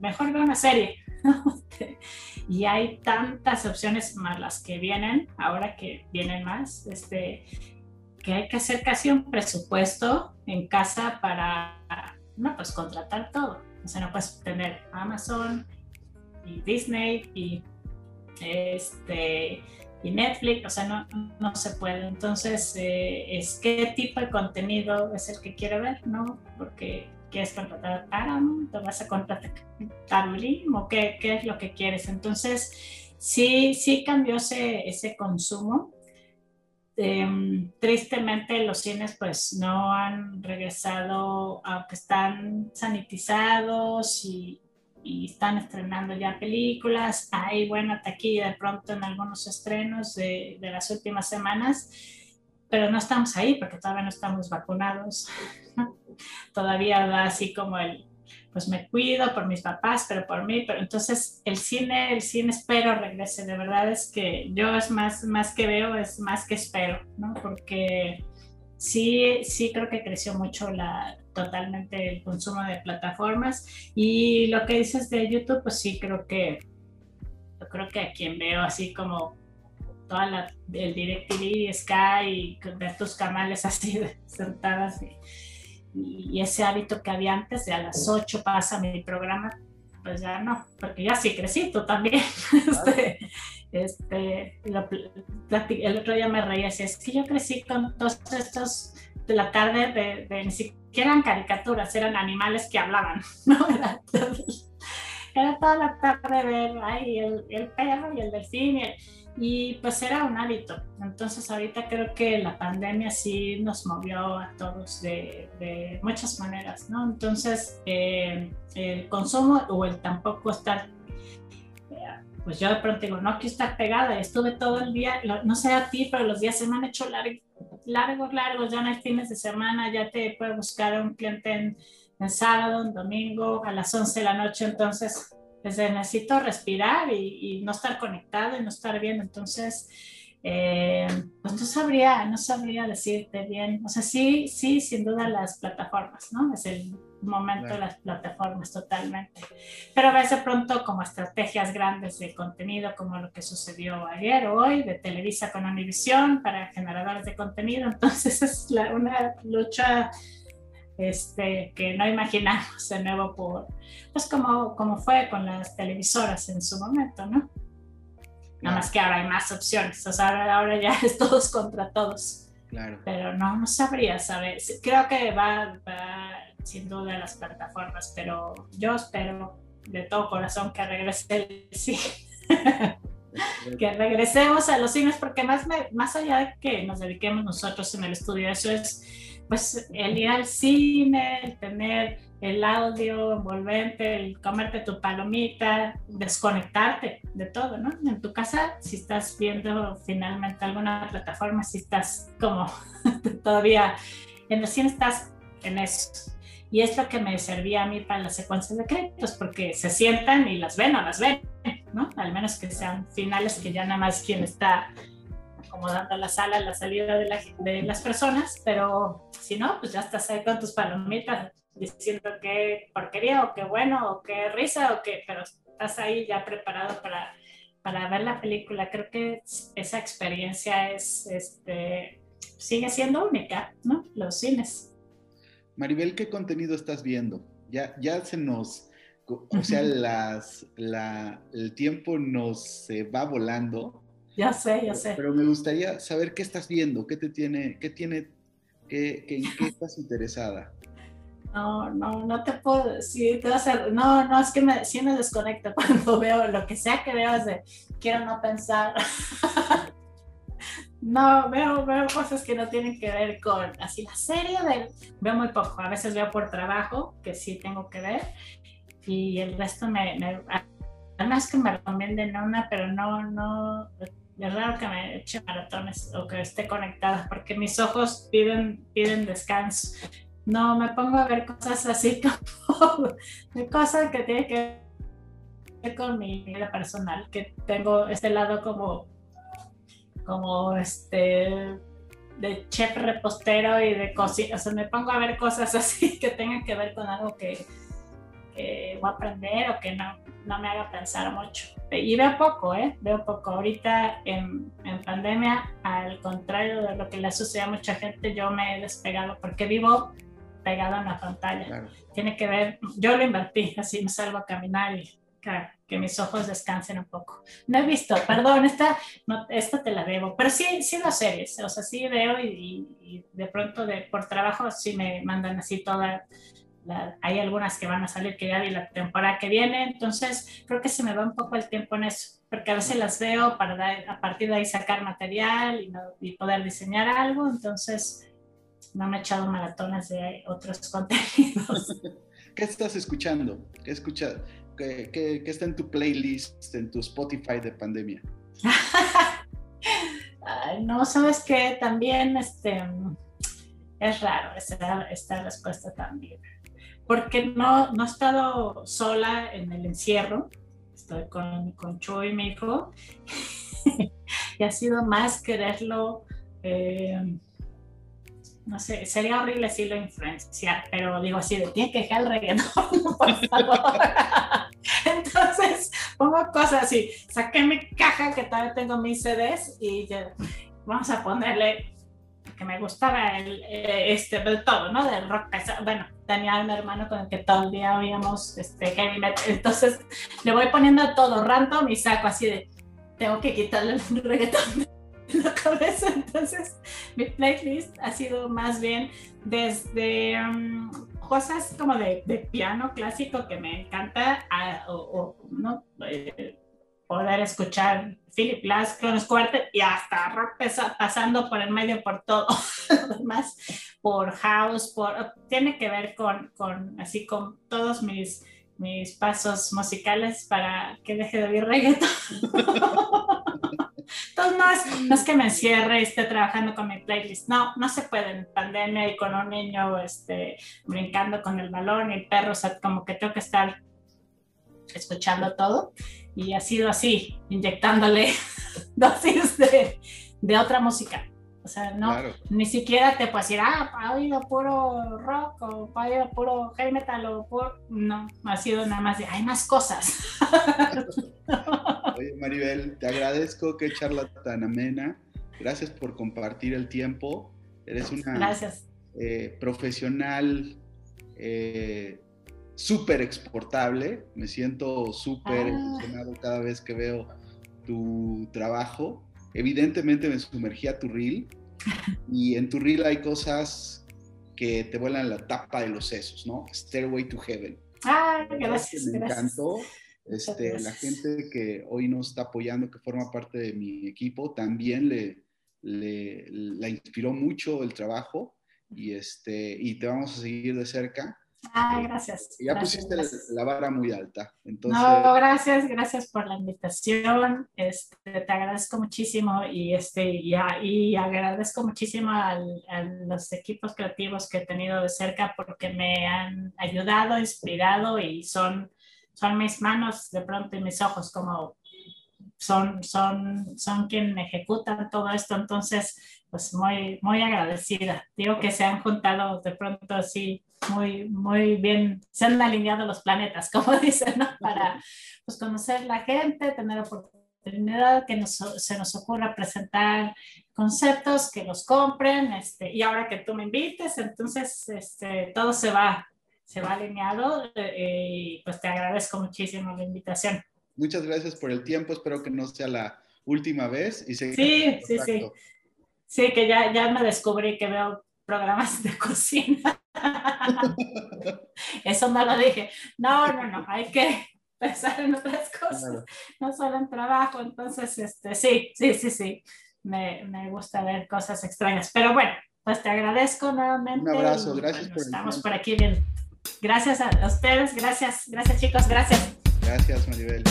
mejor veo una serie, y hay tantas opciones más las que vienen, ahora que vienen más, este, que hay que hacer casi un presupuesto en casa para, no, pues contratar todo. O sea, no puedes tener Amazon y Disney y este y Netflix, o sea, no, no se puede. Entonces, eh, es qué tipo de contenido es el que quiere ver, ¿no? Porque quieres contratar a Paramount, vas a contratar a o qué, qué es lo que quieres. Entonces, sí, sí cambió ese, ese consumo. Em, tristemente los cines pues no han regresado, aunque están sanitizados y, y están estrenando ya películas. Hay buena taquilla de pronto en algunos estrenos de, de, las últimas semanas, pero no estamos ahí porque todavía no estamos vacunados. todavía va así como el, pues me cuido por mis papás, pero por mí, pero entonces el cine, el cine espero regrese. De verdad es que yo es más, más que veo, es más que espero, ¿no? Porque sí, sí creo que creció mucho la, totalmente el consumo de plataformas. Y lo que dices de YouTube, pues sí, creo que, yo creo que a quien veo así como toda la, el DirecTV, Sky, y ver tus canales así sentadas y, y, ese hábito que había antes de a las 8 pasa mi programa, pues ya no, porque ya sí crecí, tú también. este, este, el otro día me reía, así es que yo crecí con todos estos de la tarde de, de, ni siquiera eran caricaturas, eran animales que hablaban, ¿no? Era, toda la tarde ver ay, el, el, perro y el delfín y, y, pues era un hábito. Entonces ahorita creo que la pandemia sí nos movió a todos de, de muchas maneras, ¿no? Entonces eh, el consumo o el tampoco estar pues yo de pronto digo, no quiero estar pegada, estuve todo el día, no sé a ti, pero los días se me han hecho largos largos, largos, ya no hay fines de semana, ya te puede buscar un cliente en, sábado, en domingo, a las 11 de la noche, entonces pues, necesito respirar y, y, no estar conectado y no estar bien, entonces eh, pues no sabría, no sabría decirte bien, o sea, sí, sí, sin duda las plataformas, ¿no? Es el momento de las plataformas totalmente. Pero a veces pronto como estrategias grandes de contenido, como lo que sucedió ayer o hoy de Televisa con Univision para generadores de contenido, entonces es una lucha este, que no imaginamos de nuevo por, pues como, como fue con las televisoras en su momento, ¿no? Nada más que ahora hay más opciones, o sea, ahora, ya es todos contra todos. Claro. Pero no, no sabría saber. Creo que va, va sin duda las plataformas, pero yo espero de todo corazón que regrese el cine. que regresemos a los cines, porque más, más allá de que nos dediquemos nosotros en el estudio, eso es pues el ir al cine, el tener el audio envolvente, el comerte tu palomita, desconectarte de todo, ¿no? En tu casa, si estás viendo finalmente alguna plataforma, si estás como todavía en cine, estás en eso. Y es lo que me servía a mí para las secuencias de créditos, porque se sientan y las ven o las ven, ¿no? Al menos que sean finales que ya nada más quien está acomodando la sala, la salida de, de las personas, pero si no, pues ya estás ahí con tus palomitas diciendo qué porquería o qué bueno o qué risa o qué, pero estás ahí ya preparado para, para ver la película. Creo que esa experiencia es, este, sigue siendo única, ¿no? Los cines. Maribel, ¿qué contenido estás viendo? Ya, ya se nos, o sea, las, la, el tiempo nos se va volando. Ya sé, ya sé. Pero me gustaría saber qué estás viendo, qué te tiene, qué tiene, qué, qué, en qué estás interesada. No, no, no te puedo decir, te hacer, no, no, es que me, sí me desconecto cuando veo lo que sea que veo, es de, quiero no pensar. no, veo, veo cosas que no tienen que ver con, así, la serie de, veo muy poco, a veces veo por trabajo, que sí tengo que ver, y el resto me, me además que me recomienden una, pero no, no, es raro que me eche maratones o que esté conectada, porque mis ojos piden, piden descanso no, me pongo a ver cosas así como de cosas que tienen que ver con mi vida personal, que tengo este lado como, como este de chef repostero y de cocina, o sea, me pongo a ver cosas así que tengan que ver con algo que, voy a aprender o que no, no me haga pensar mucho. Y veo poco, ¿eh? Veo poco. Ahorita en, en pandemia, al contrario de lo que le sucede a mucha gente, yo me he despegado porque vivo pegado en la pantalla. Tiene que ver, yo lo invertí, así me salgo a caminar y que mis ojos descansen un poco. No he visto, perdón, esta, no, esta te la debo, pero sí, sí las series, o sea, sí veo y, de pronto de, por trabajo sí me mandan así toda, hay algunas que van a salir que ya vi la temporada que viene, entonces creo que se me va un poco el tiempo en eso, porque a veces las veo para a partir de ahí sacar material y, y poder diseñar algo, entonces no me he echado maratones de otros contenidos. ¿Qué estás escuchando? ¿Qué, escucha, qué, está en tu playlist, en tu Spotify de pandemia? no, sabes que también este, es raro esta, esta respuesta también. Porque no, no he estado sola en el encierro, estoy con, con Chuy, mi hijo, y ha sido más quererlo. Eh, no sé, sería horrible si lo influenciar, pero digo así, de tiene que dejar el reggaetón, por favor. Entonces pongo cosas así, saqué mi caja que todavía tengo mis CDs y vamos a ponerle que me gustaba el, eh, este, todo, ¿no? Del rock pesado. Bueno, tenía un hermano con el que todo el día oíamos este, heavy metal, entonces le voy poniendo todo random y saco así de, tengo que quitarle el reggaetón la cabeza. Entonces, mi playlist ha sido más bien desde um, cosas como de, piano clásico que me encanta, o, ¿no? Eh, poder escuchar Philip Glass, Kronos Quartet y hasta rock pasando por el medio por todo, más por house, por, tiene que ver con, con así con todos mis mis pasos musicales para que deje de oír reggaeton. Entonces, no es, que me encierre y esté trabajando con mi playlist. No, no se puede en pandemia y con un niño este, brincando con el balón y el perro. O sea, como que tengo que estar escuchando todo. Y ha sido así, inyectándole dosis de, de otra música. O sea, no, ni siquiera te puedes decir, ah, ha oído puro rock o ha oído puro heavy metal o puro... No, ha sido nada más de, hay más cosas. Oye, Maribel, te agradezco, qué charla tan amena. Gracias por compartir el tiempo. Eres una eh, profesional eh, súper exportable. Me siento súper ah. emocionado cada vez que veo tu trabajo evidentemente me sumergí a tu reel y en tu reel hay cosas que te vuelan la tapa de los sesos, ¿no? Stairway to Heaven. Ah, gracias. Me encantó. Este, la gente que hoy nos está apoyando, que forma parte de mi equipo, también le, le la inspiró mucho el trabajo y, este, y te vamos a seguir de cerca. Ah, gracias. Ya pusiste la vara muy alta. Entonces... No, gracias, gracias por la invitación. Este, te agradezco muchísimo y, este, y, y agradezco muchísimo a los equipos creativos que he tenido de cerca porque me han ayudado, inspirado y son, son mis manos de pronto y mis ojos como son, son, son quienes ejecutan todo esto, entonces, pues muy, muy agradecida. Digo que se han juntado de pronto así muy, muy bien, se han alineado los planetas, como dicen, ¿no? Para pues, conocer la gente, tener oportunidad, que se nos ocurra presentar conceptos, que los compren, este, y ahora que tú me invites, entonces este, todo se va, se va alineado eh, y pues te agradezco muchísimo la invitación. Muchas gracias por el tiempo, espero que no sea la última vez. Y sí, sí, sí. Sí, que ya, ya me descubrí que veo programas de cocina. Eso no lo dije. No, no, no, hay que pensar en otras cosas, no solo en trabajo. Entonces, este, sí, sí, sí, sí, me, me, gusta ver cosas extrañas. Pero bueno, pues te agradezco nuevamente. Un abrazo, gracias por Estamos por aquí bien. Gracias a ustedes, gracias, gracias chicos, gracias. Gracias, Maribel.